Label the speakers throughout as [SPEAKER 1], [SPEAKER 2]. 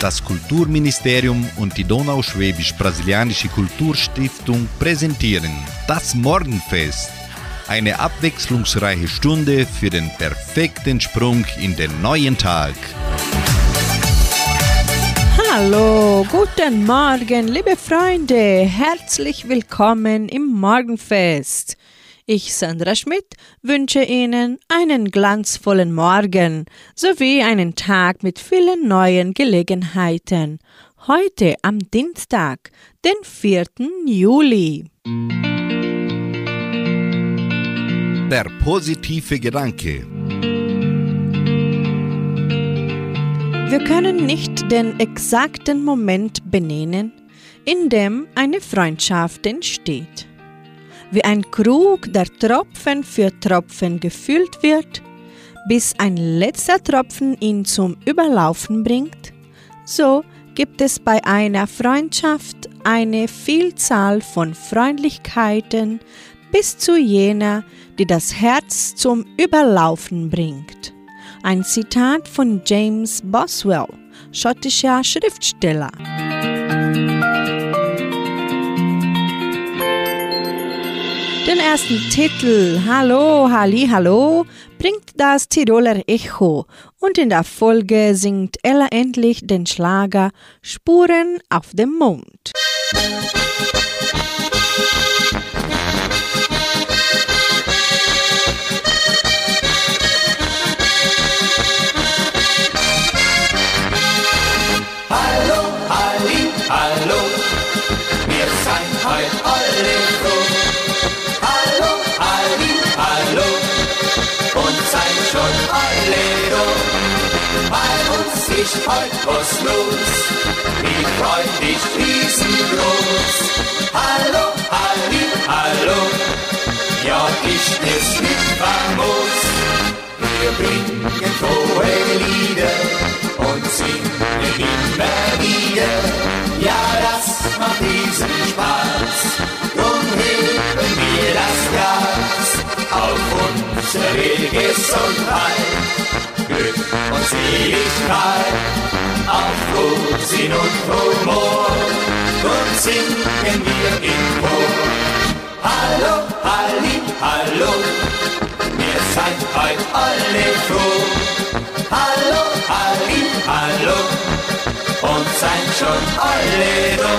[SPEAKER 1] Das Kulturministerium und die Donauschwäbisch-Brasilianische Kulturstiftung präsentieren das Morgenfest. Eine abwechslungsreiche Stunde für den perfekten Sprung in den neuen Tag.
[SPEAKER 2] Hallo, guten Morgen, liebe Freunde. Herzlich willkommen im Morgenfest. Ich, Sandra Schmidt, wünsche Ihnen einen glanzvollen Morgen sowie einen Tag mit vielen neuen Gelegenheiten. Heute am Dienstag, den 4. Juli.
[SPEAKER 1] Der positive Gedanke.
[SPEAKER 2] Wir können nicht den exakten Moment benennen, in dem eine Freundschaft entsteht wie ein Krug, der Tropfen für Tropfen gefüllt wird, bis ein letzter Tropfen ihn zum Überlaufen bringt, so gibt es bei einer Freundschaft eine Vielzahl von Freundlichkeiten bis zu jener, die das Herz zum Überlaufen bringt. Ein Zitat von James Boswell, schottischer Schriftsteller. Den ersten Titel. Hallo, Halli, Hallo. Bringt das Tiroler Echo. Und in der Folge singt Ella endlich den Schlager Spuren auf dem Mond.
[SPEAKER 3] Hallo, Halli, hallo, wir sind heute alle uns ist heute was los, die Freude ist riesengroß. Hallo, Halli, hallo, ja, ist es nicht famos. Wir bringen frohe Lieder und singen immer wieder. Ja, das macht diesen Spaß. Drum heben wir das Glas auf unsere Gesundheit, Glück und Seligkeit, auf Frohsinn und Humor. Drum singen wir im Chor. Hallo, Halli, hallo, wir seid heute alle froh. Hallo, Halli, hallo, und seid schon alle da.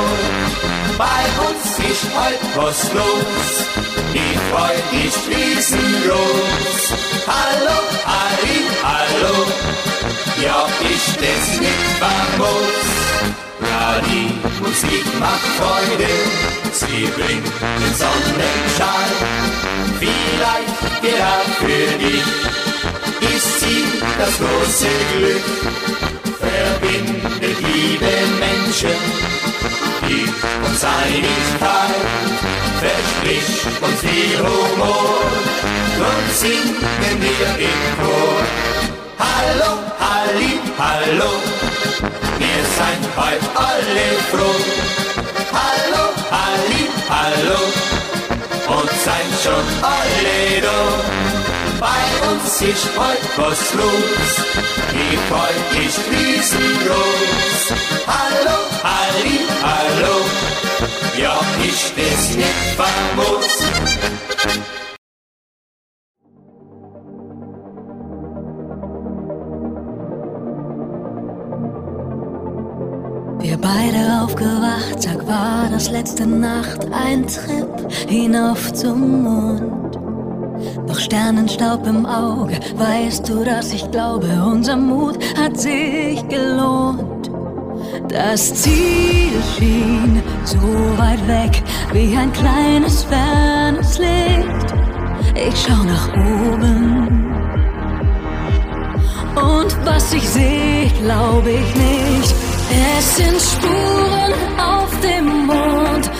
[SPEAKER 3] Bei uns ist heute was los, die Freude ist riesengroß. Hallo, Halli, hallo, ja, ist es nicht famos. Ja, die Musik macht Freude, sie bringt den Sonnenschein. Vielleicht gerade für dich ist sie das große Glück. Verbindet liebe Menschen, Lieb und Seinigkeit, verspricht uns viel Humor. Drum singen wir im Chor. Hallo, Halli, hallo, wir sind heute alle froh. Hallo, Halli, hallo, und seid schon alle da. Bei uns ist heute was los, die Freude ist riesengroß. Hallo, Halli, hallo, ja, ist es nicht famos.
[SPEAKER 4] Wir beide aufgewacht, Tag war das letzte Nacht, ein Trip hinauf zum Mond. Doch Sternenstaub im Auge, weißt du, dass ich glaube, unser Mut hat sich gelohnt. Das Ziel schien so weit weg, wie ein kleines fernes Licht. Ich schau nach oben. Und was ich sehe, glaube ich nicht. Es sind Spuren auf dem Mond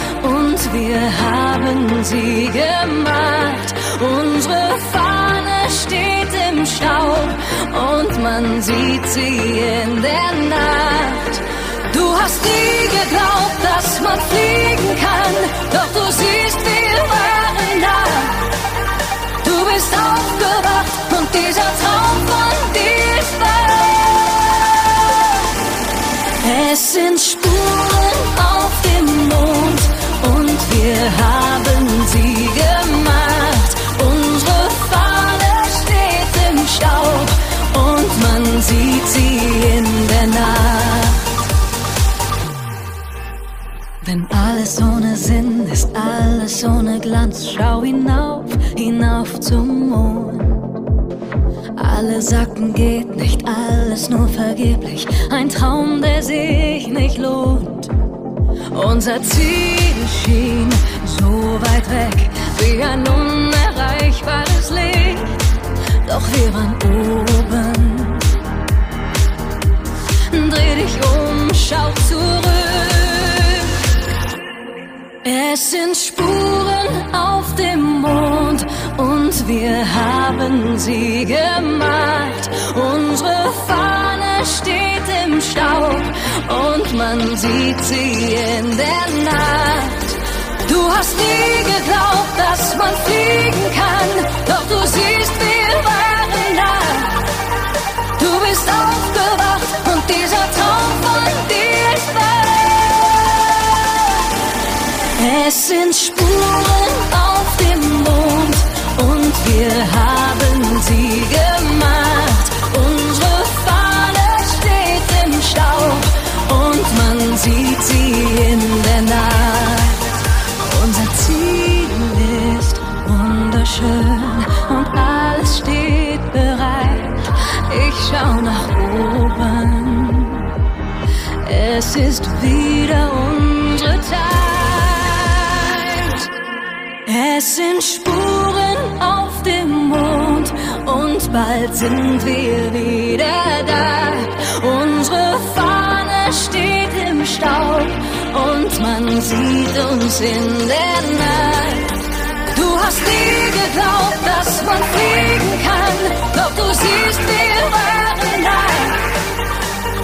[SPEAKER 4] und wir haben sie gemacht. Unsere Fahne steht im Staub und man sieht sie in der Nacht. Du hast nie geglaubt, dass man fliegen kann, doch du siehst, wir waren da. Du bist aufgewacht und dieser Traum von dir ist wahr. Wir haben sie gemacht. Unsere Fahne steht im Staub und man sieht sie in der Nacht. Wenn alles ohne Sinn ist, alles ohne Glanz, schau hinauf, hinauf zum Mond. Alle sagten, geht nicht, alles nur vergeblich. Ein Traum, der sich nicht lohnt. Unser Ziel schien so weit weg, wie ein unerreichbares Licht, doch wir waren oben. Dreh dich um, schau zurück. Es sind Spuren auf dem Mond und wir haben sie gemacht. Unsere Fahne steht im Staub und man sieht sie in der Nacht. Du hast nie geglaubt, dass man fliegen kann, doch du siehst, wir waren da. Du bist aufgewacht und dieser Traum von dir ist Es sind Spuren auf dem Mond und wir haben sie gemacht. Unsere Fahne steht im Staub und man sieht sie in der Nacht. Unser Ziel ist wunderschön und alles steht bereit. Ich schau nach oben. Es ist wieder unsere Zeit. Es sind Spuren auf dem Mond und bald sind wir wieder da. Unsere Fahne steht im Staub und man sieht uns in der Nacht. Du hast nie geglaubt, dass man fliegen kann, doch du siehst, wir waren da.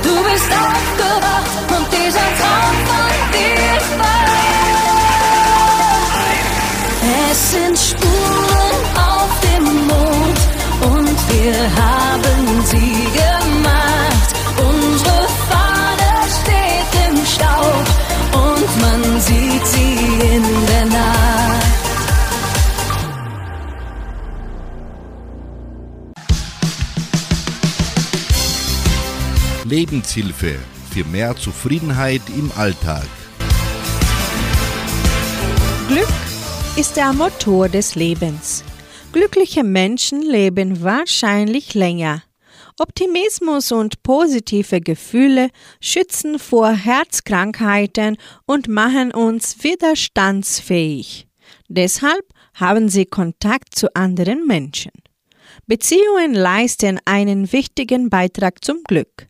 [SPEAKER 4] Du bist aufgewacht und dieser Traum von dir ist wahr. Es sind Spuren auf dem Mond und wir haben sie gemacht. Unsere Fahne steht im Staub und man sieht sie in der Nacht.
[SPEAKER 1] Lebenshilfe für mehr Zufriedenheit im Alltag.
[SPEAKER 2] Glück ist der Motor des Lebens. Glückliche Menschen leben wahrscheinlich länger. Optimismus und positive Gefühle schützen vor Herzkrankheiten und machen uns widerstandsfähig. Deshalb haben sie Kontakt zu anderen Menschen. Beziehungen leisten einen wichtigen Beitrag zum Glück.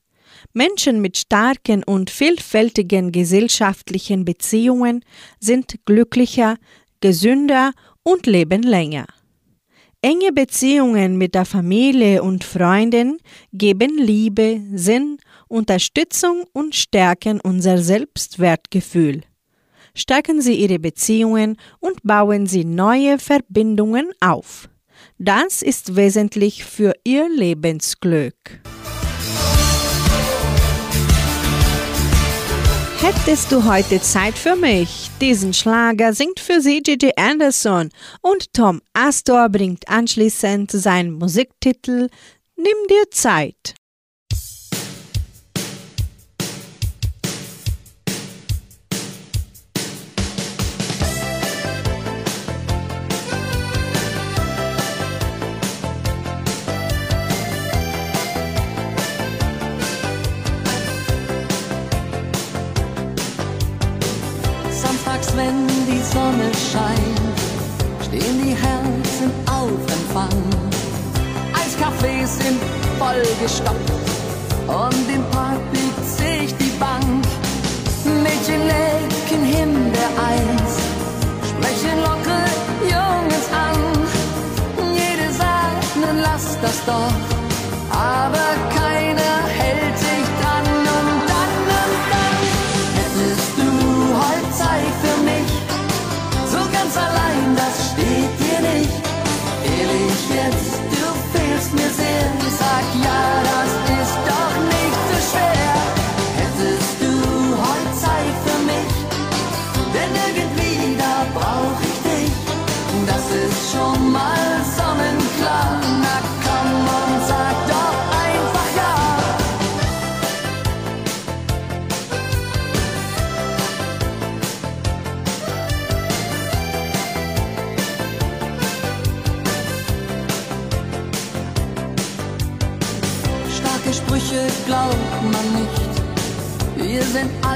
[SPEAKER 2] Menschen mit starken und vielfältigen gesellschaftlichen Beziehungen sind glücklicher, gesünder und leben länger. Enge Beziehungen mit der Familie und Freunden geben Liebe, Sinn, Unterstützung und stärken unser Selbstwertgefühl. Stärken Sie Ihre Beziehungen und bauen Sie neue Verbindungen auf. Das ist wesentlich für Ihr Lebensglück. Hättest du heute Zeit für mich? Diesen Schlager singt für sie Gigi Anderson und Tom Astor bringt anschließend seinen Musiktitel Nimm dir Zeit.
[SPEAKER 5] Wenn die Sonne scheint, stehen die Herzen auf Empfang. Eiscafés sind vollgestopft und im Park biegt sich die Bank. Mädchen lecken Himbeereis, sprechen locker Jungs an. Jede sagt, nun lass das doch,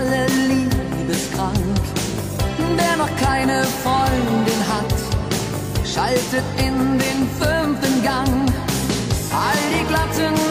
[SPEAKER 5] alle liebeskrank. Wer noch keine Freundin hat, schaltet in den fünften Gang. All die glatten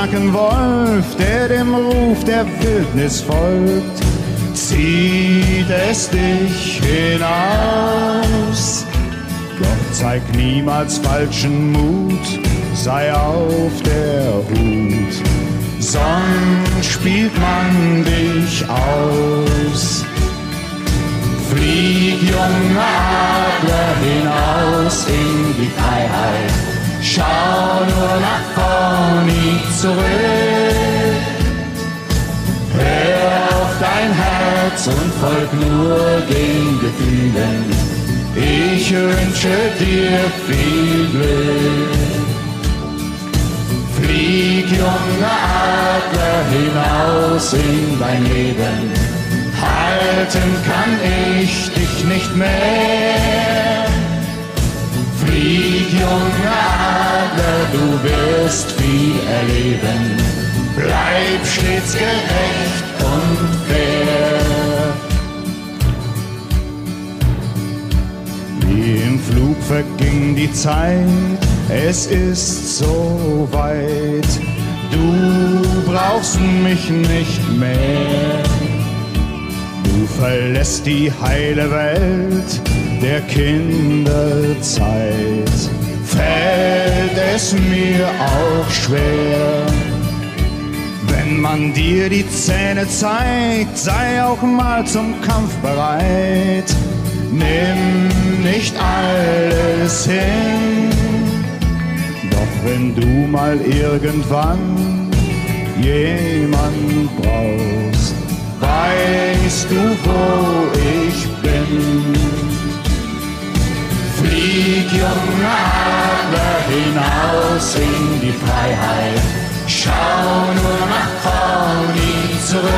[SPEAKER 6] starken Wolf, der dem Ruf der Wildnis folgt, zieht es dich hinaus. Doch zeig niemals falschen Mut, sei auf der Hut, sonst spielt man dich aus. Flieg, junger Adler, hinaus in die Freiheit. Schau nur nach vorn, nie zurück. Hör auf dein Herz und folg nur den Gefühlen. Ich wünsche dir viel Glück. Flieg, junger Adler, hinaus in dein Leben. Halten kann ich dich nicht mehr. Flieg, junger Adler, du wirst viel erleben. Bleib stets gerecht und fair. Wie im Flug verging die Zeit, es ist so weit. Du brauchst mich nicht mehr. Du verlässt die heile Welt der Kinderzeit. Fällt es mir auch schwer, wenn man dir die Zähne zeigt, sei auch mal zum Kampf bereit. Nimm nicht alles hin, doch wenn du mal irgendwann jemand brauchst, weißt du, wo ich bin. Junger Adler, hinaus in die Freiheit. Schau nur nach vorn, nie zurück.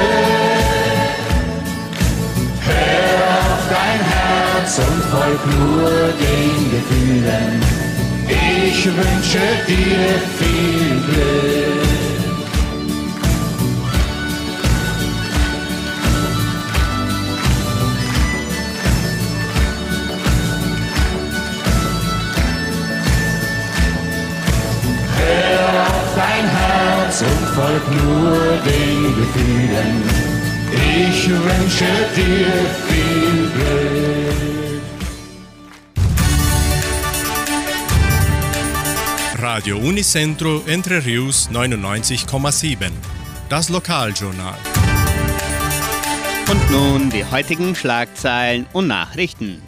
[SPEAKER 6] Hör auf dein Herz und folg nur den Gefühlen. Ich wünsche dir viel Glück. Folg nur den Gefühlen. Ich wünsche dir viel Glück.
[SPEAKER 7] Radio Unicentro Entre Rius 99,7. Das Lokaljournal.
[SPEAKER 8] Und nun die heutigen Schlagzeilen und Nachrichten.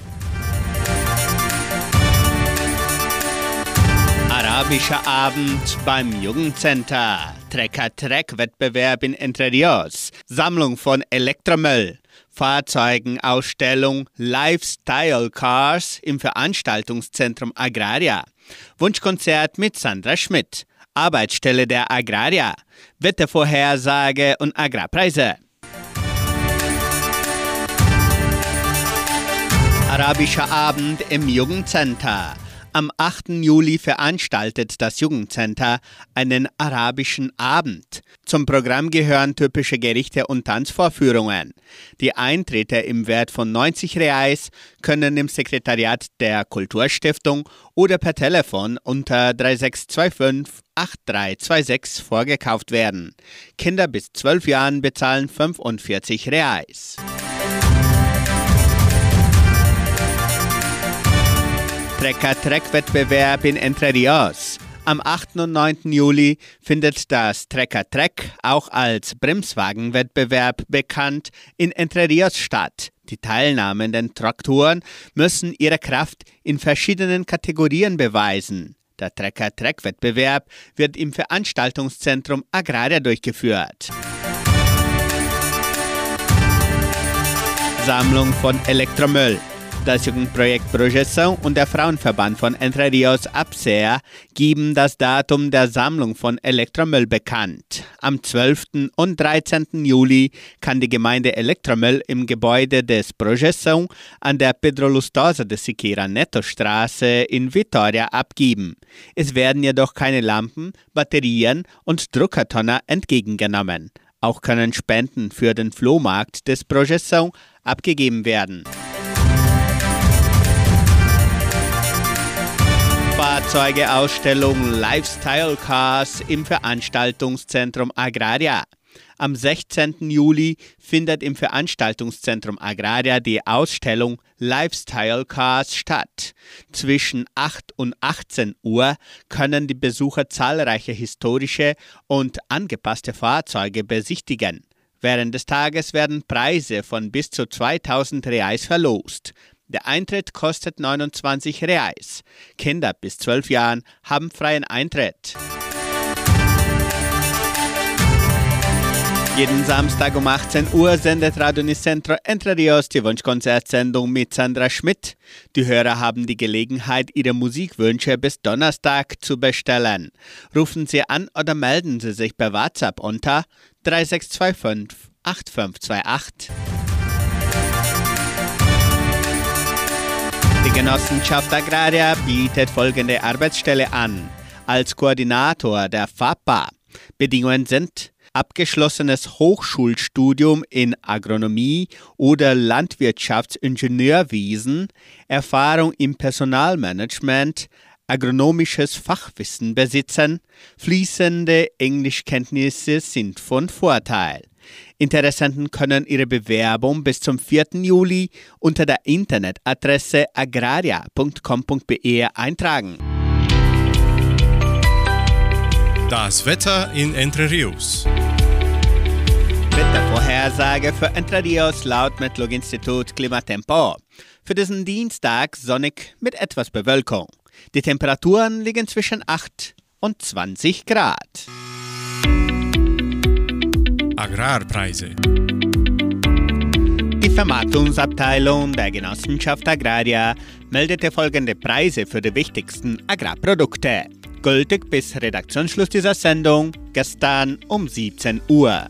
[SPEAKER 8] Arabischer Abend beim Jugendcenter. Trecker-Treck-Wettbewerb in Entre Rios. Sammlung von Elektromüll. Fahrzeugenausstellung Lifestyle Cars im Veranstaltungszentrum Agraria. Wunschkonzert mit Sandra Schmidt. Arbeitsstelle der Agraria. Wettervorhersage und Agrarpreise. Arabischer Abend im Jugendcenter. Am 8. Juli veranstaltet das Jugendcenter einen arabischen Abend. Zum Programm gehören typische Gerichte und Tanzvorführungen. Die Eintritte im Wert von 90 Reais können im Sekretariat der Kulturstiftung oder per Telefon unter 3625 8326 vorgekauft werden. Kinder bis 12 Jahren bezahlen 45 Reais. Trecker-Treck-Wettbewerb in Entre Rios. Am 8. und 9. Juli findet das Trecker-Treck, auch als Bremswagenwettbewerb bekannt, in Entre Rios statt. Die teilnehmenden Traktoren müssen ihre Kraft in verschiedenen Kategorien beweisen. Der Trecker-Treck-Wettbewerb wird im Veranstaltungszentrum Agraria durchgeführt. Sammlung von Elektromüll. Das Jugendprojekt Projeção und der Frauenverband von Entre Rios Absea geben das Datum der Sammlung von Elektromüll bekannt. Am 12. und 13. Juli kann die Gemeinde Elektromüll im Gebäude des Projeção an der Pedro Lustosa de Siqueira Neto Straße in Vitoria abgeben. Es werden jedoch keine Lampen, Batterien und Druckertonner entgegengenommen. Auch können Spenden für den Flohmarkt des Projeção abgegeben werden. Fahrzeugeausstellung Lifestyle Cars im Veranstaltungszentrum Agraria. Am 16. Juli findet im Veranstaltungszentrum Agraria die Ausstellung Lifestyle Cars statt. Zwischen 8 und 18 Uhr können die Besucher zahlreiche historische und angepasste Fahrzeuge besichtigen. Während des Tages werden Preise von bis zu 2000 Reais verlost. Der Eintritt kostet 29 Reais. Kinder bis 12 Jahren haben freien Eintritt. Jeden Samstag um 18 Uhr sendet Radio Nicentro Entre Rios die Wunschkonzertsendung mit Sandra Schmidt. Die Hörer haben die Gelegenheit, ihre Musikwünsche bis Donnerstag zu bestellen. Rufen Sie an oder melden Sie sich per WhatsApp unter 3625 8528. Die Genossenschaft Agraria bietet folgende Arbeitsstelle an. Als Koordinator der FAPA. Bedingungen sind abgeschlossenes Hochschulstudium in Agronomie oder Landwirtschaftsingenieurwesen, Erfahrung im Personalmanagement, agronomisches Fachwissen besitzen, fließende Englischkenntnisse sind von Vorteil. Interessenten können ihre Bewerbung bis zum 4. Juli unter der Internetadresse agraria.com.be eintragen.
[SPEAKER 7] Das Wetter in Entre Rios.
[SPEAKER 8] Wettervorhersage für Entre Rios laut Metlog-Institut Klimatempo. Für diesen Dienstag sonnig mit etwas Bewölkung. Die Temperaturen liegen zwischen 8 und 20 Grad.
[SPEAKER 7] Agrarpreise.
[SPEAKER 8] Die Vermarktungsabteilung der Genossenschaft Agraria meldete folgende Preise für die wichtigsten Agrarprodukte. Gültig bis Redaktionsschluss dieser Sendung gestern um 17 Uhr.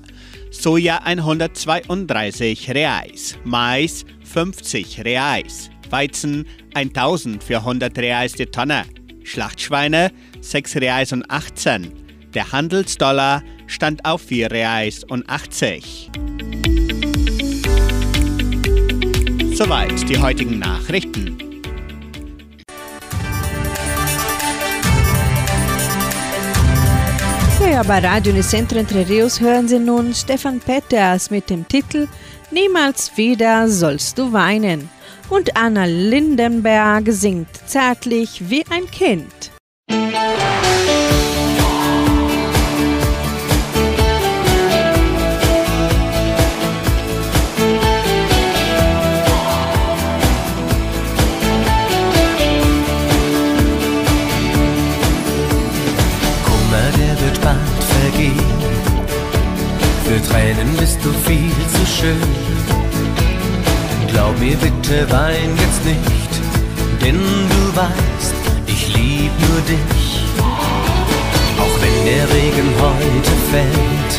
[SPEAKER 8] Soja 132 Reais, Mais 50 Reais, Weizen 1400 Reais die Tonne, Schlachtschweine 6 Reais und 18. Der Handelsdollar stand auf 4 Reais und 80. Soweit die heutigen Nachrichten.
[SPEAKER 2] Hier bei Radio Unicentro Entre Rios hören Sie nun Stefan Peters mit dem Titel Niemals wieder sollst du weinen. Und Anna Lindenberg singt zärtlich wie ein Kind.
[SPEAKER 9] Du viel zu schön. Glaub mir bitte, wein jetzt nicht, denn du weißt, ich lieb nur dich. Auch wenn der Regen heute fällt,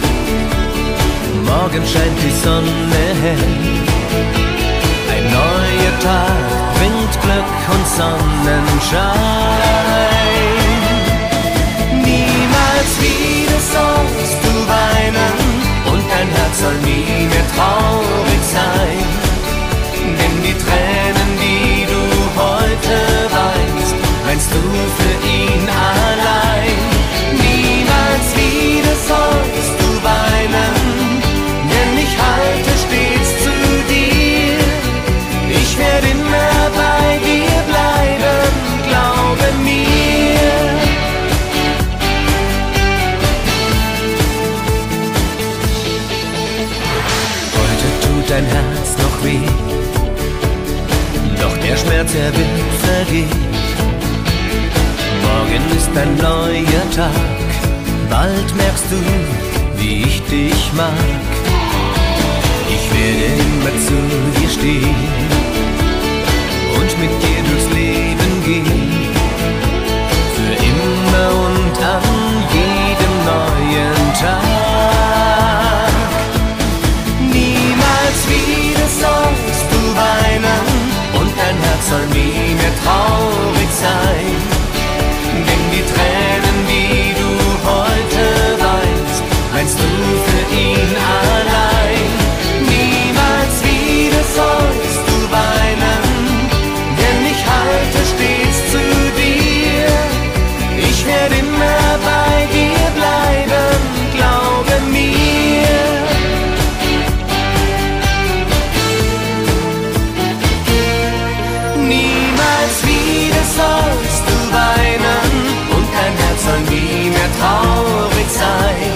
[SPEAKER 9] morgen scheint die Sonne hell. Ein neuer Tag bringt Glück und Sonnenschein. Niemals wieder sollst du weinen dein Herz soll nie mehr traurig sein. Denn die Tränen, die du heute weinst, weinst du für ihn allein. Niemals wieder sollst du weinen, denn ich halte stets zu dir. Ich werde immer dein Herz noch weh. Doch der Schmerz, er wird vergehen. Morgen ist ein neuer Tag, bald merkst du, wie ich dich mag. Ich werde immer zu dir stehen und mit dir traurig sein. Traurig sein.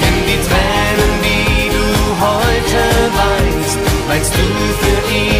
[SPEAKER 9] Denn die Tränen, die du heute weinst, weinst du für ihn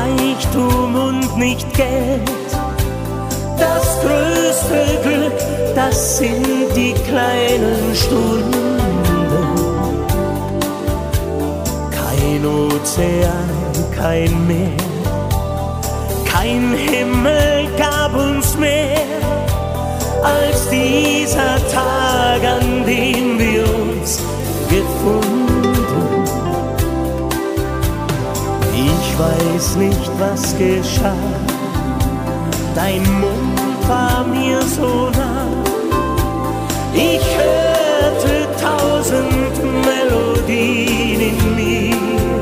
[SPEAKER 10] Reichtum und nicht Geld. Das größte Glück, das sind die kleinen Stunden. Kein Ozean, kein Meer, kein Himmel gab uns mehr als dieser Tag, an weiß nicht, was geschah. Dein Mund war mir so nah. Ich hörte tausend Melodien in mir.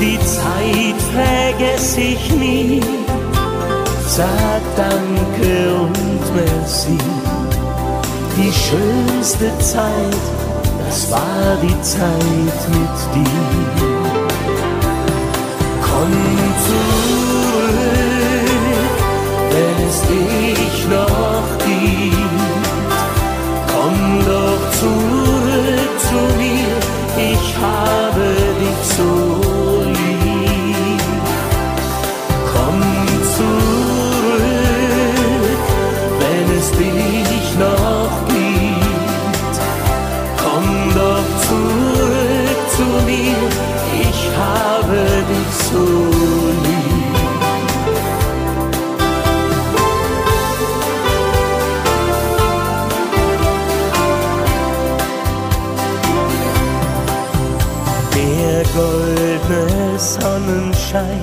[SPEAKER 10] Die Zeit vergess ich nie. Sag Danke und Merci. Die schönste Zeit, das war die Zeit mit dir. Komm zurück, wenn es dich noch gibt. Komm doch zurück zu mir, ich habe dich so Sonnenschein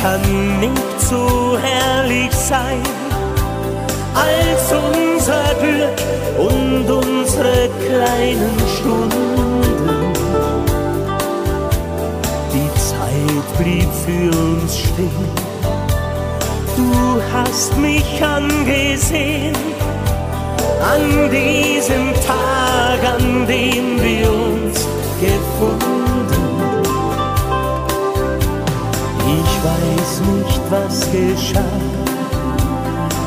[SPEAKER 10] kann nicht so herrlich sein als unser Glück und unsere kleinen Stunden. Die Zeit blieb für uns stehen. Du hast mich angesehen an diesem Tag, an dem wir uns nicht, was geschah.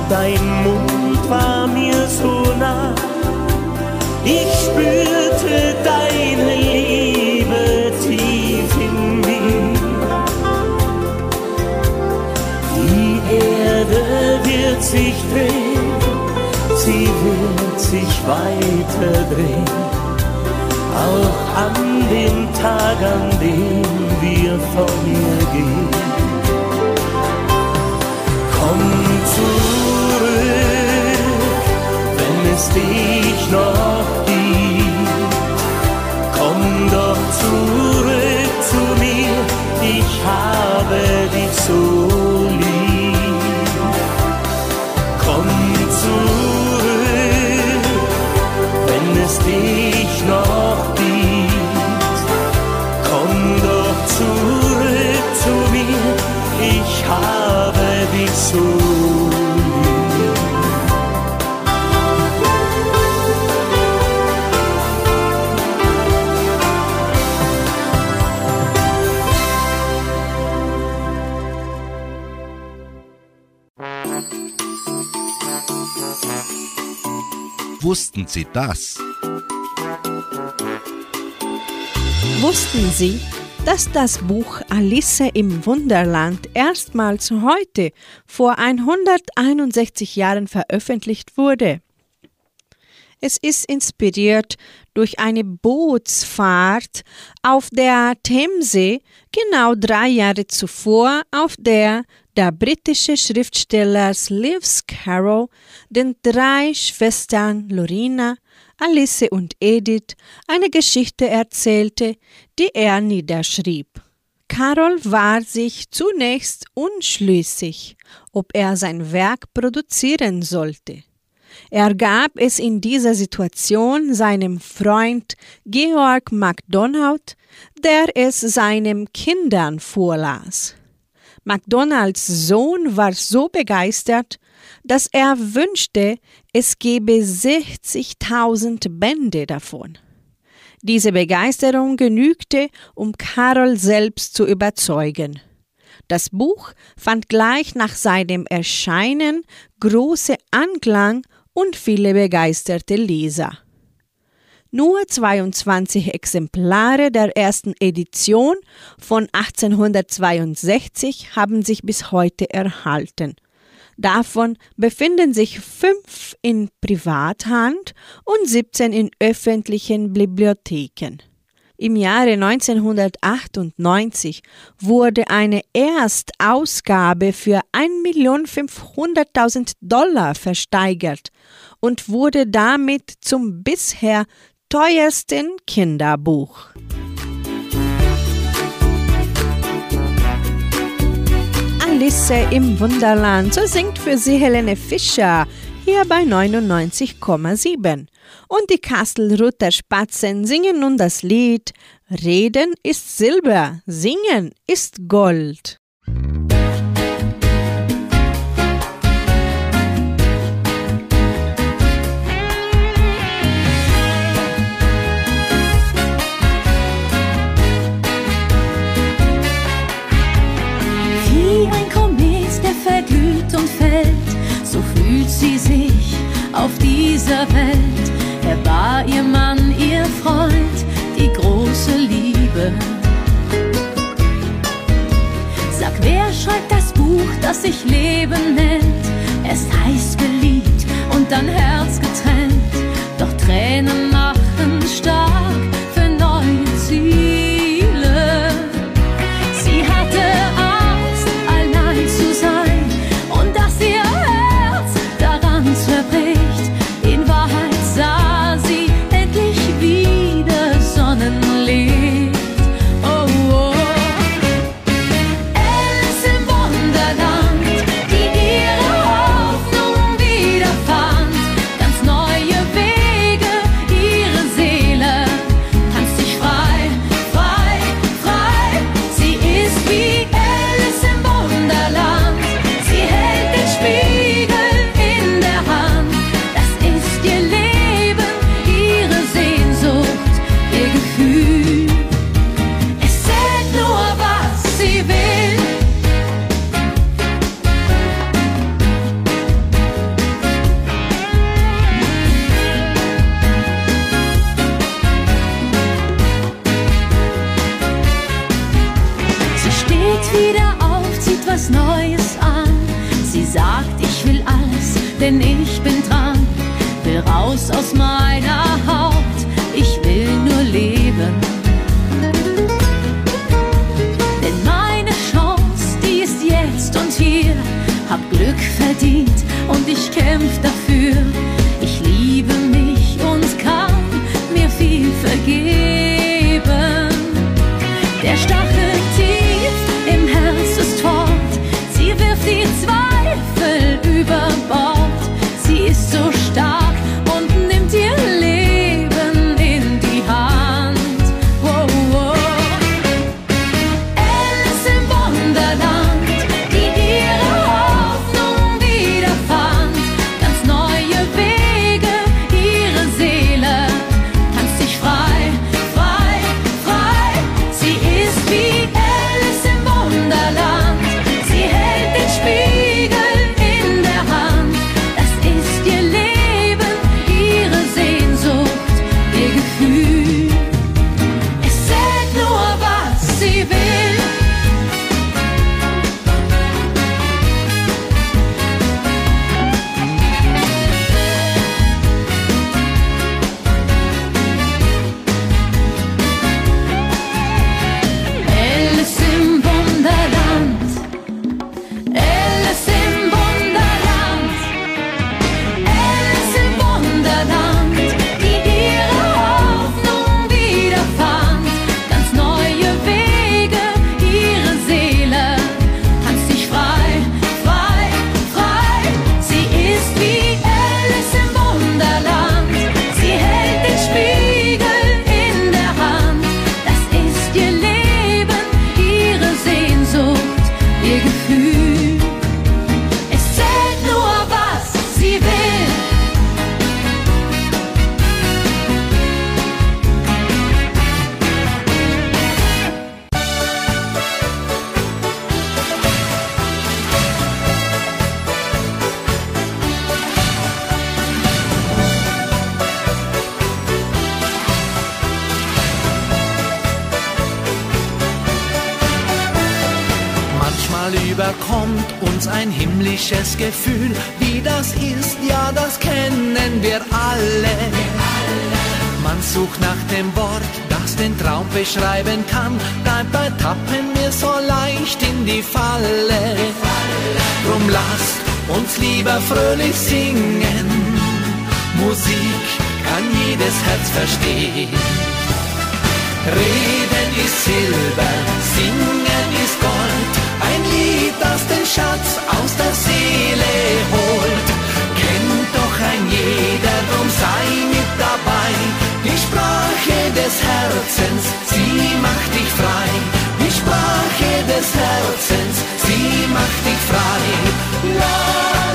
[SPEAKER 10] Dein Mund war mir so nah. Ich spürte deine Liebe tief in mir. Die Erde wird sich drehen, sie wird sich weiter drehen. Auch an dem Tag, an dem wir von hier gehen. Es dich noch gibt. Komm doch zurück zu mir, ich habe dich
[SPEAKER 1] Wussten Sie das?
[SPEAKER 2] Wussten Sie, dass das Buch Alice im Wunderland erstmals heute vor 161 Jahren veröffentlicht wurde. Es ist inspiriert durch eine Bootsfahrt auf der Themse genau drei Jahre zuvor, auf der der britische Schriftsteller Lewis Carroll den drei Schwestern Lorina, Alice und Edith eine Geschichte erzählte, die er niederschrieb. Carroll war sich zunächst unschlüssig, ob er sein Werk produzieren sollte. Er gab es in dieser Situation seinem Freund Georg MacDonald, der es seinen Kindern vorlas. MacDonalds Sohn war so begeistert, dass er wünschte, es gebe 60.000 Bände davon. Diese Begeisterung genügte, um Carol selbst zu überzeugen. Das Buch fand gleich nach seinem Erscheinen große Anklang und viele begeisterte Leser. Nur 22 Exemplare der ersten Edition von 1862 haben sich bis heute erhalten. Davon befinden sich fünf in Privathand und 17 in öffentlichen Bibliotheken. Im Jahre 1998 wurde eine Erstausgabe für 1.500.000 Dollar versteigert und wurde damit zum bisher teuersten Kinderbuch. Alice im Wunderland, so singt für sie Helene Fischer hier bei 99,7. Und die Kastelruther Spatzen singen nun das Lied Reden ist Silber, Singen ist Gold.
[SPEAKER 4] Sie sich auf dieser Welt. Er war ihr Mann, ihr Freund, die große Liebe. Sag, wer schreibt das Buch, das sich Leben nennt? Erst heiß geliebt und dann Herz getrennt, doch Tränen machen stark
[SPEAKER 11] Herzens, sie macht dich frei. La,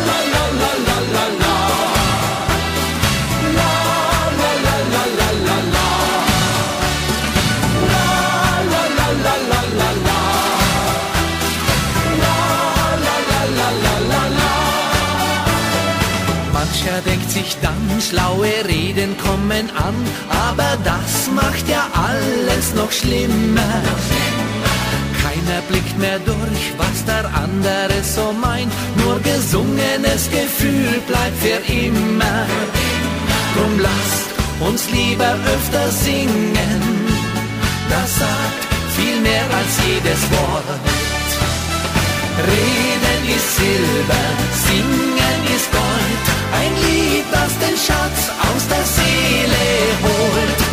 [SPEAKER 11] la, la, la, la, la, la. La, la, la, la, la, la, la. La, la, la, la, la, la, la. La. Mancher denkt sich dann, schlaue Reden kommen an, aber das macht ja alles noch schlimmer. Noch schlimmer mehr durch, was der andere so meint. Nur gesungenes Gefühl bleibt für immer. Drum lasst uns lieber öfter singen. Das sagt viel mehr als jedes Wort. Reden ist Silber, singen ist Gold. Ein Lied, das den Schatz aus der Seele holt.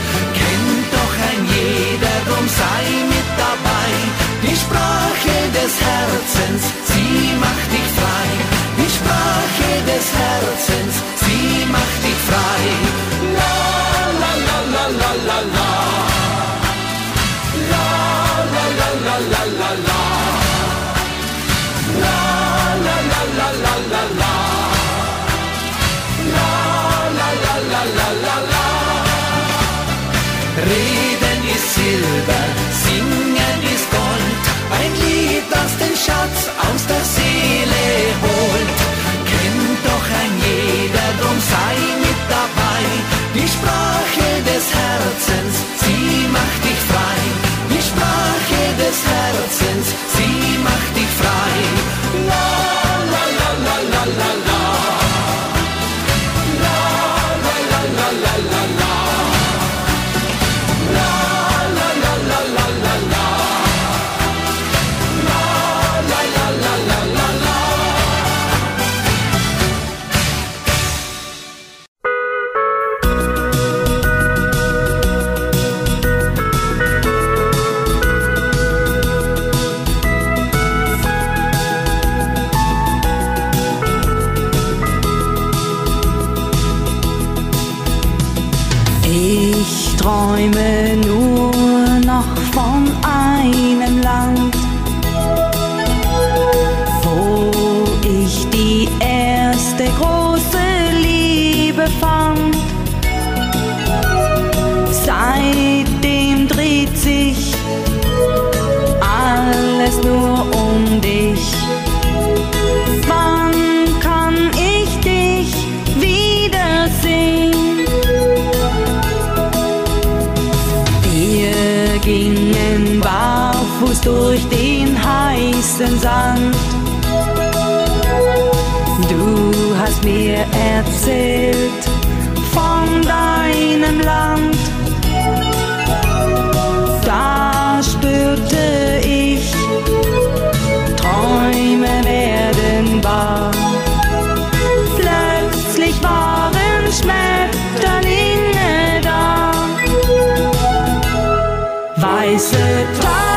[SPEAKER 11] Sprache des Herzens, sie macht dich frei. Die Sprache des Herzens, sie macht dich frei.
[SPEAKER 12] Weiße Traum.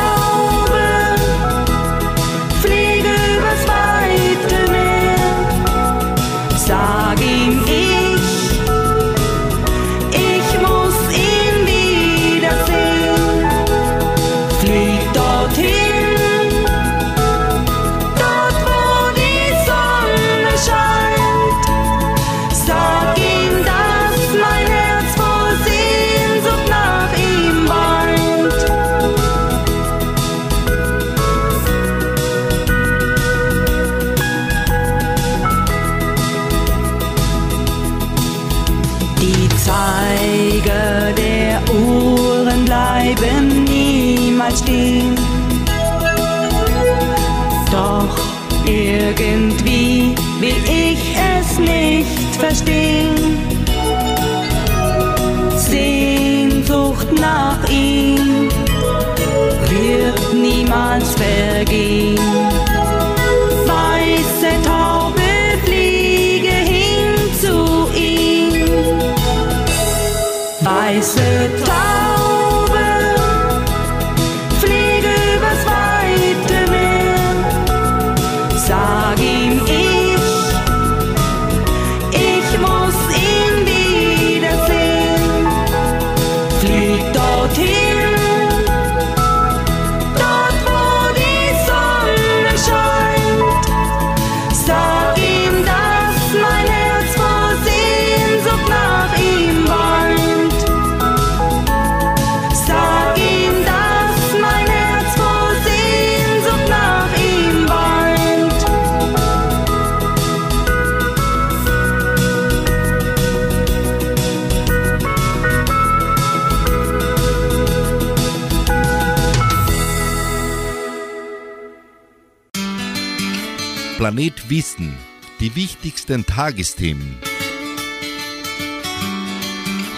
[SPEAKER 1] Planet Wissen. Die wichtigsten Tagesthemen.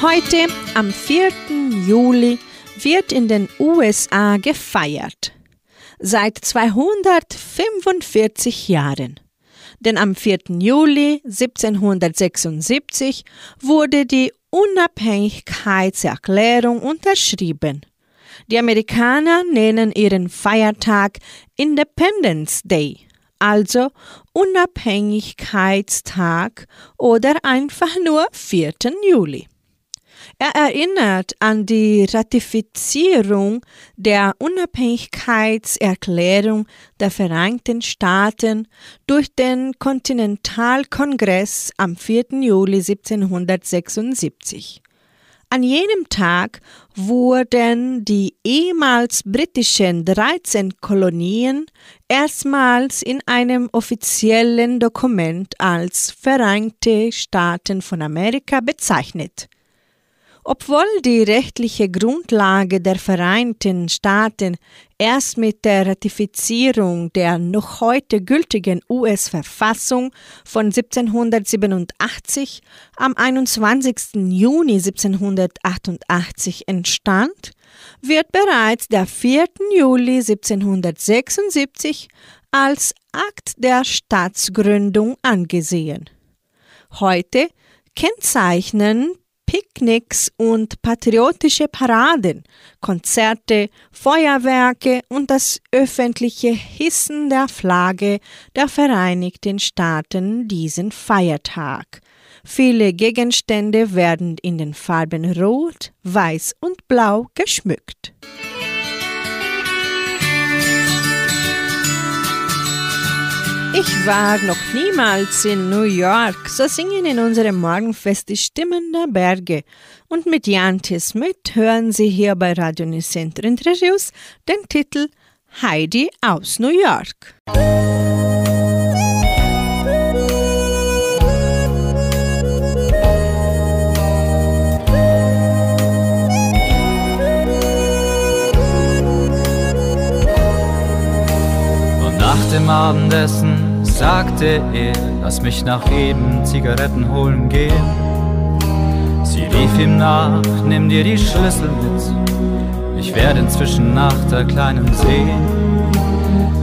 [SPEAKER 2] Heute, am 4. Juli, wird in den USA gefeiert. Seit 245 Jahren. Denn am 4. Juli 1776 wurde die Unabhängigkeitserklärung unterschrieben. Die Amerikaner nennen ihren Feiertag Independence Day, also Unabhängigkeitstag oder einfach nur 4. Juli. Er erinnert an die Ratifizierung der Unabhängigkeitserklärung der Vereinigten Staaten durch den Kontinentalkongress am 4. Juli 1776. An jenem Tag wurden die ehemals britischen 13 Kolonien erstmals in einem offiziellen Dokument als Vereinigte Staaten von Amerika bezeichnet. Obwohl die rechtliche Grundlage der Vereinigten Staaten erst mit der Ratifizierung der noch heute gültigen US-Verfassung von 1787 am 21. Juni 1788 entstand, wird bereits der 4. Juli 1776 als Akt der Staatsgründung angesehen. Heute kennzeichnen Picknicks und patriotische Paraden, Konzerte, Feuerwerke und das öffentliche Hissen der Flagge der Vereinigten Staaten diesen Feiertag. Viele Gegenstände werden in den Farben Rot, Weiß und Blau geschmückt. Ich war noch niemals in New York, so singen in unserem Morgenfest die Stimmen der Berge. Und mit Jan Smith hören Sie hier bei Radio Nicentro Interviews den Titel Heidi aus New York.
[SPEAKER 13] Nach dem Abendessen sagte er, lass mich nach eben Zigaretten holen gehen. Sie rief ihm nach, nimm dir die Schlüssel mit, ich werde inzwischen nach der kleinen sehen.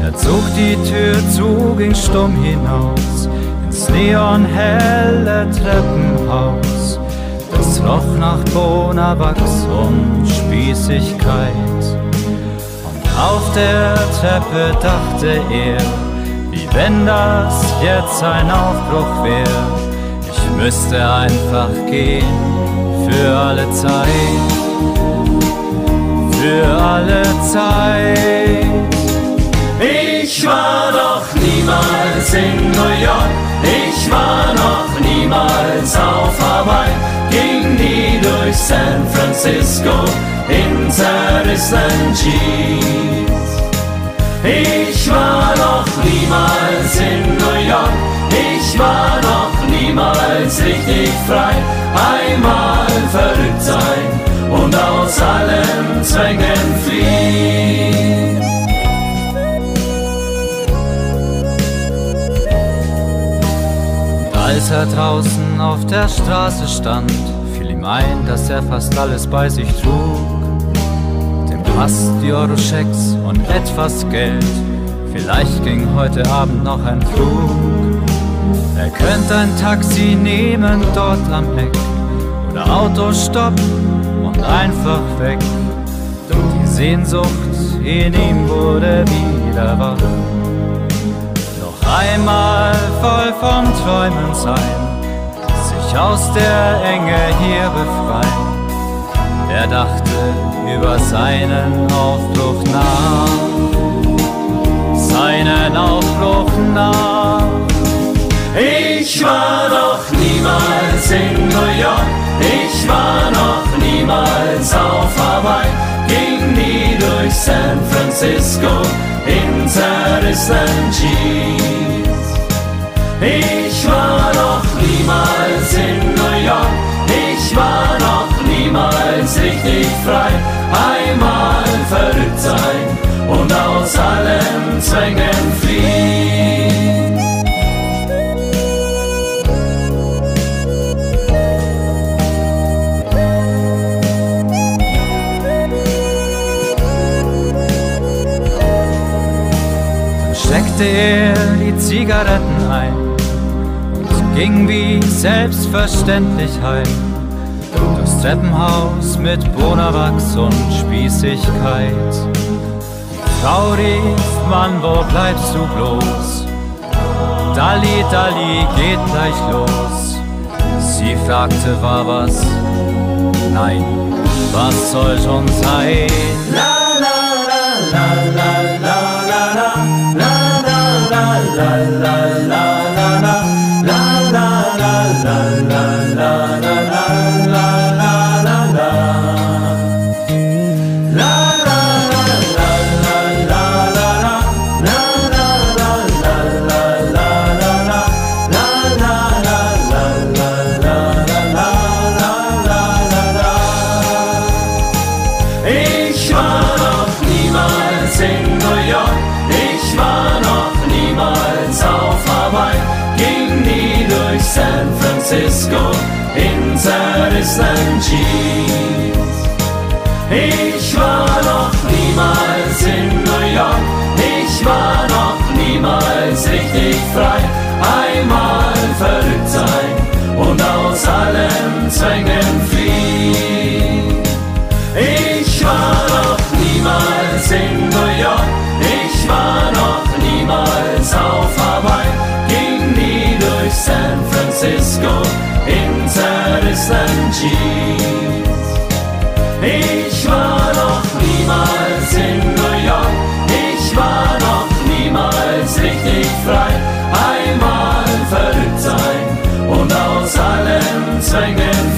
[SPEAKER 13] Er zog die Tür zu, ging stumm hinaus ins neonhelle Treppenhaus. Das roch nach Bonawachs und Spießigkeit. Und auf der Treppe dachte er, wie wenn das jetzt ein Aufbruch wäre. Ich müsste einfach gehen für alle Zeit, für alle Zeit.
[SPEAKER 14] Ich war noch niemals in New York, ich war noch niemals auf Hawaii, ging nie durch San Francisco in zerrissenen Jeans. Ich war noch York, ich war noch niemals richtig frei, einmal verrückt sein und aus allen Zwängen fliehen.
[SPEAKER 13] Als er draußen auf der Straße stand, fiel ihm ein, dass er fast alles bei sich trug. Den Pass, die Euro-Schecks und etwas Geld. Vielleicht ging heute Abend noch ein Flug. Er könnte ein Taxi nehmen dort am Eck oder Auto stoppen und einfach weg. Die Sehnsucht in ihm wurde wieder wach einmal voll vom Träumen sein, sich aus der Enge hier befreien. Er dachte über seinen Aufbruch nach, seinen Aufbruch nach.
[SPEAKER 14] Ich war noch niemals in New York, ich war noch niemals auf Hawaii, ging nie durch San Francisco in zerrissenen Jeans. Ich war noch niemals in New York, ich war noch niemals richtig frei. Einmal verrückt sein und aus allen Zwängen fliehen.
[SPEAKER 13] packte er die Zigaretten ein und ging wie selbstverständlich heim. Durchs Treppenhaus mit Bonawachs und Spießigkeit. Die Frau rief, Mann, wo bleibst du bloß? Dalli, Dalli, geht gleich los. Sie fragte, war was? Nein, was soll schon sein?
[SPEAKER 14] La, la, la, la, la. La la zerrissenen Jeans. Ich war noch niemals in New York, ich war noch niemals richtig frei, einmal verrückt sein und aus allen Zwängen fliehen. Ich war noch niemals in New York, ich war noch niemals auf Hawaii, ging nie durch San Francisco. in Jeans. Ich war noch niemals in New York, ich war noch niemals richtig frei, einmal verrückt sein und aus allen Zwängen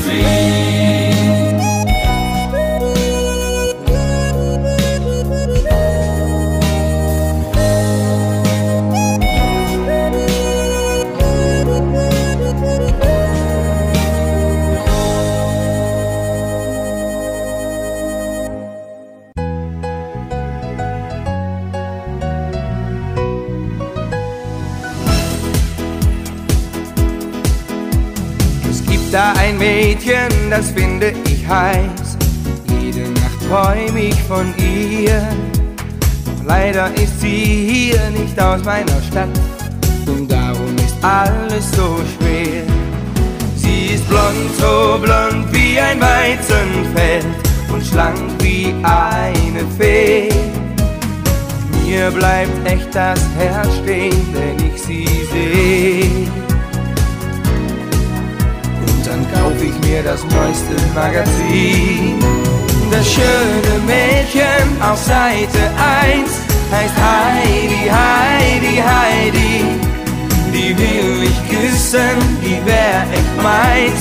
[SPEAKER 15] das finde ich heiß. Jede Nacht träum ich von ihr. Doch leider ist sie hier nicht aus meiner Stadt. Und darum ist alles so schwer. Sie ist blond, so blond wie ein Weizenfeld und schlank wie eine Fee. Mir bleibt echt das Herz stehen, wenn ich sie sehe. Ich mir das neueste Magazin. Das schöne Mädchen auf Seite 1 heißt Heidi, Heidi, Heidi. Die will mich küssen, die wär echt meins.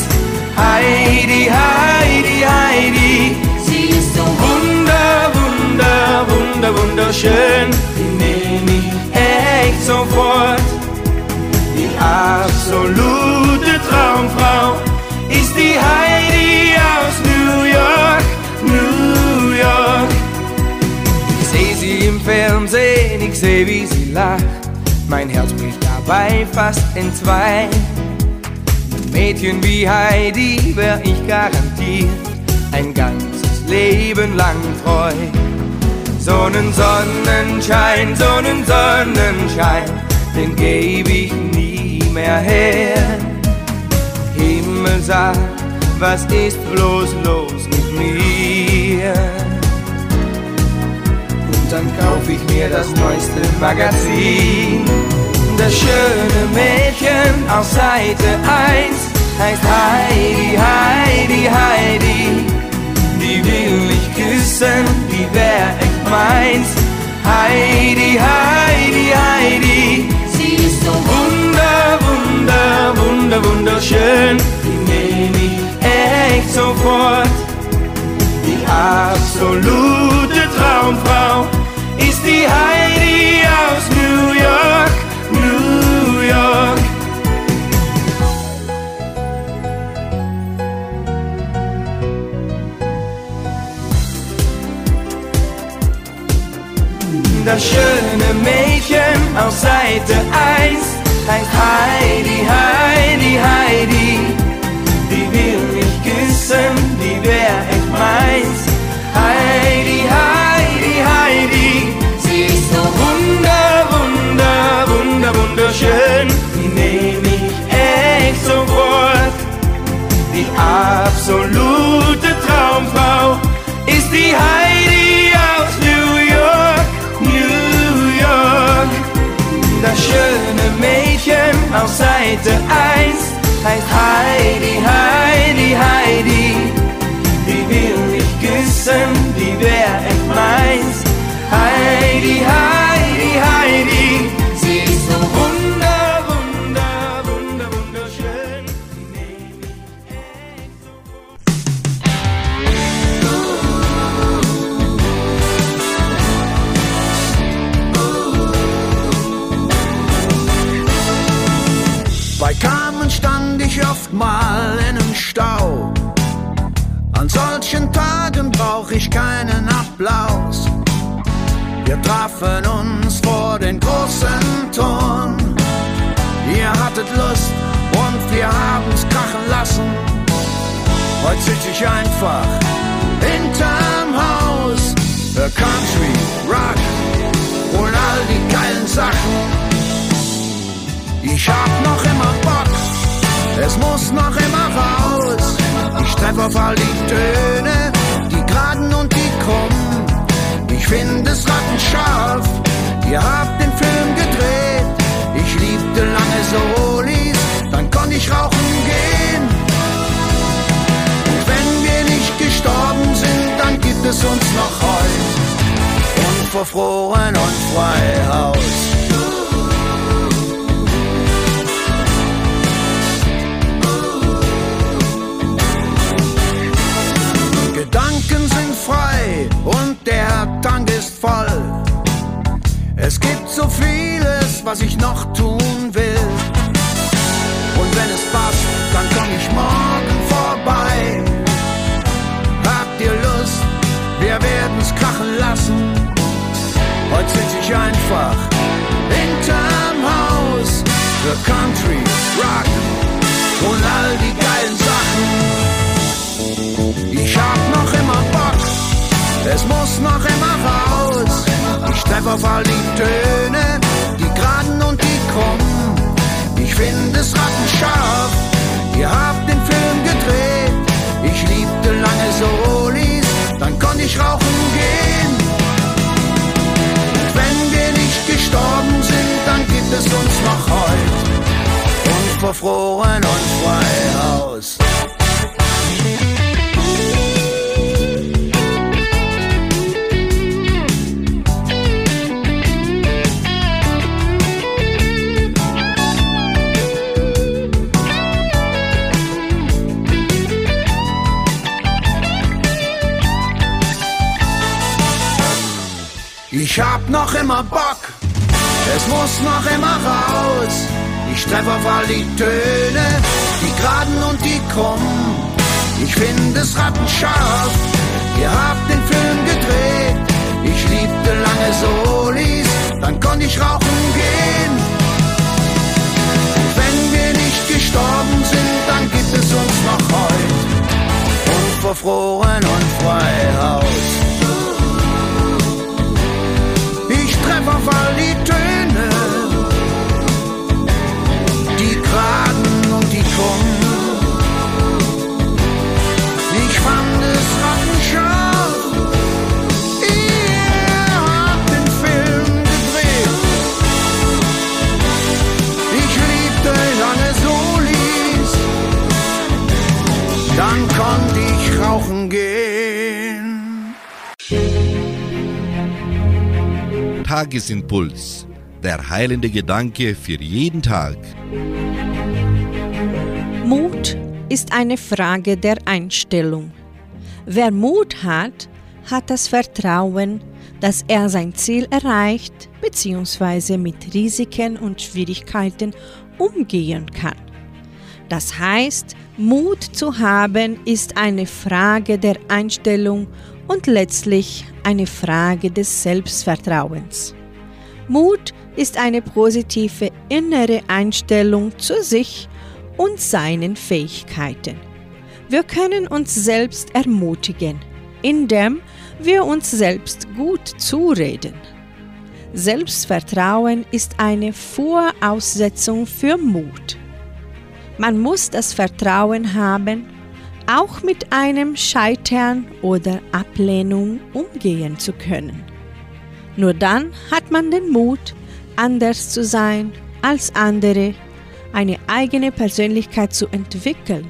[SPEAKER 15] Heidi, Heidi, Heidi. Sie ist so wunder, wunder, wunder, wunderschön. Die nehm ich echt sofort. Die absolute Traumfrau die Heidi aus New York, New York. Ich seh sie im Fernsehen, ich seh, wie sie lacht. Mein Herz bricht dabei fast in zwei. Mädchen wie Heidi wär ich garantiert ein ganzes Leben lang treu. Sonnen Sonnenschein, Sonnen Sonnenschein, den geb ich nie mehr her. Himmel sagt, was ist bloß los mit mir? Und dann kauf ich mir das neueste Magazin. Das schöne Mädchen auf Seite 1 heißt Heidi, Heidi, Heidi. Die will ich küssen, die wär echt meins. Heidi, Heidi, Heidi. Sie ist so wunder, wunder, wunder, wunderschön. Die nehm ich echt sofort. Die absolute Traumfrau ist die Heidi aus New York, New York. Das schöne Mädchen auf Seite 1 heißt Heidi, Heidi, Heidi. Ich küssen, die wär echt meins. Heidi, Heidi, Heidi. Sie ist so wunder, wunder, wunder, wunderschön. Die nehm ich echt sofort. Die absolute Traumfrau ist die Heidi aus New York, New York. Das schöne Mädchen auf Seite 1 heißt Heidi, Heidi, Heidi. Die will ich küssen, die wär echt meins. Heidi, Heidi,
[SPEAKER 6] brauch ich keinen Applaus. Wir trafen uns vor den großen Turm. Ihr hattet Lust und wir haben's krachen lassen. Heute sitz ich einfach hinterm Haus. The Country, Rock und all die geilen Sachen. Ich hab noch immer Bock, es muss noch immer raus. Ich treff auf all die Töne, die geraden und die krummen. Ich find es rattenscharf, ihr habt den Film gedreht. Ich liebte lange Solis, dann konnte ich rauchen gehen. Und wenn wir nicht gestorben sind, dann gibt es uns noch heute. Unverfroren und Freihaus. Gedanken frei und der Tank ist voll. Es gibt so vieles, was ich noch tun will. Und wenn es passt, dann komm ich morgen vorbei. Habt ihr Lust? Wir werden's krachen lassen. Heute sitz ich einfach hinterm Haus. The Country, Rock und all die geilen Sachen. Ich hab es muss noch immer raus. Ich treff auf all die Töne, die geraden und die krummen. Ich find es rattenscharf, ihr habt den Film gedreht. Ich liebte lange Solis, dann konnte ich rauchen gehen. Und wenn wir nicht gestorben sind, dann gibt es uns noch heute. Unverfroren und Freihaus. Ich immer Bock, es muss noch immer raus. Ich treff auf all die Töne, die geraden und die krummen. Ich find es rattenscharf, ihr habt den Film gedreht. Ich liebte lange Solis, dann konnte ich rauchen gehen. Und wenn wir nicht gestorben sind, dann uns noch heut unverfroren und frei aus. Ich treffe auf
[SPEAKER 1] Tagesimpuls. Der heilende Gedanke für jeden Tag.
[SPEAKER 2] Mut ist eine Frage der Einstellung. Wer Mut hat, hat das Vertrauen, dass er sein Ziel erreicht bzw. mit Risiken und Schwierigkeiten umgehen kann. Das heißt, Mut zu haben ist eine Frage der Einstellung und letztlich eine Frage des Selbstvertrauens. Mut ist eine positive innere Einstellung zu sich und seinen Fähigkeiten. Wir können uns selbst ermutigen, indem wir uns selbst gut zureden. Selbstvertrauen ist eine Voraussetzung für Mut. Man muss das Vertrauen haben, auch mit einem Scheitern oder Ablehnung umgehen zu können. Nur dann hat man den Mut, anders zu sein als andere, eine eigene Persönlichkeit zu entwickeln,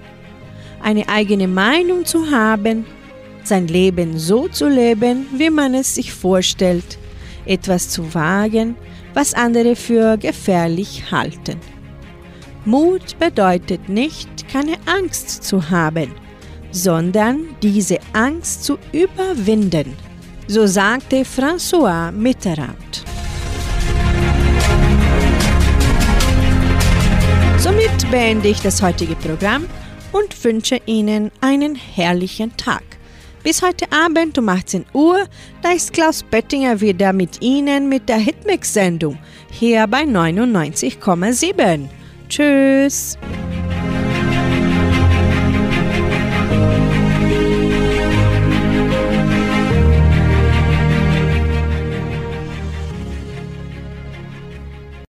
[SPEAKER 2] eine eigene Meinung zu haben, sein Leben so zu leben, wie man es sich vorstellt, etwas zu wagen, was andere für gefährlich halten. Mut bedeutet nicht, keine Angst zu haben, sondern diese Angst zu überwinden, so sagte François Mitterrand. Somit beende ich das heutige Programm und wünsche Ihnen einen herrlichen Tag. Bis heute Abend um 18 Uhr, da ist Klaus Bettinger wieder mit Ihnen mit der Hitmix-Sendung hier bei 99,7. Tschüss!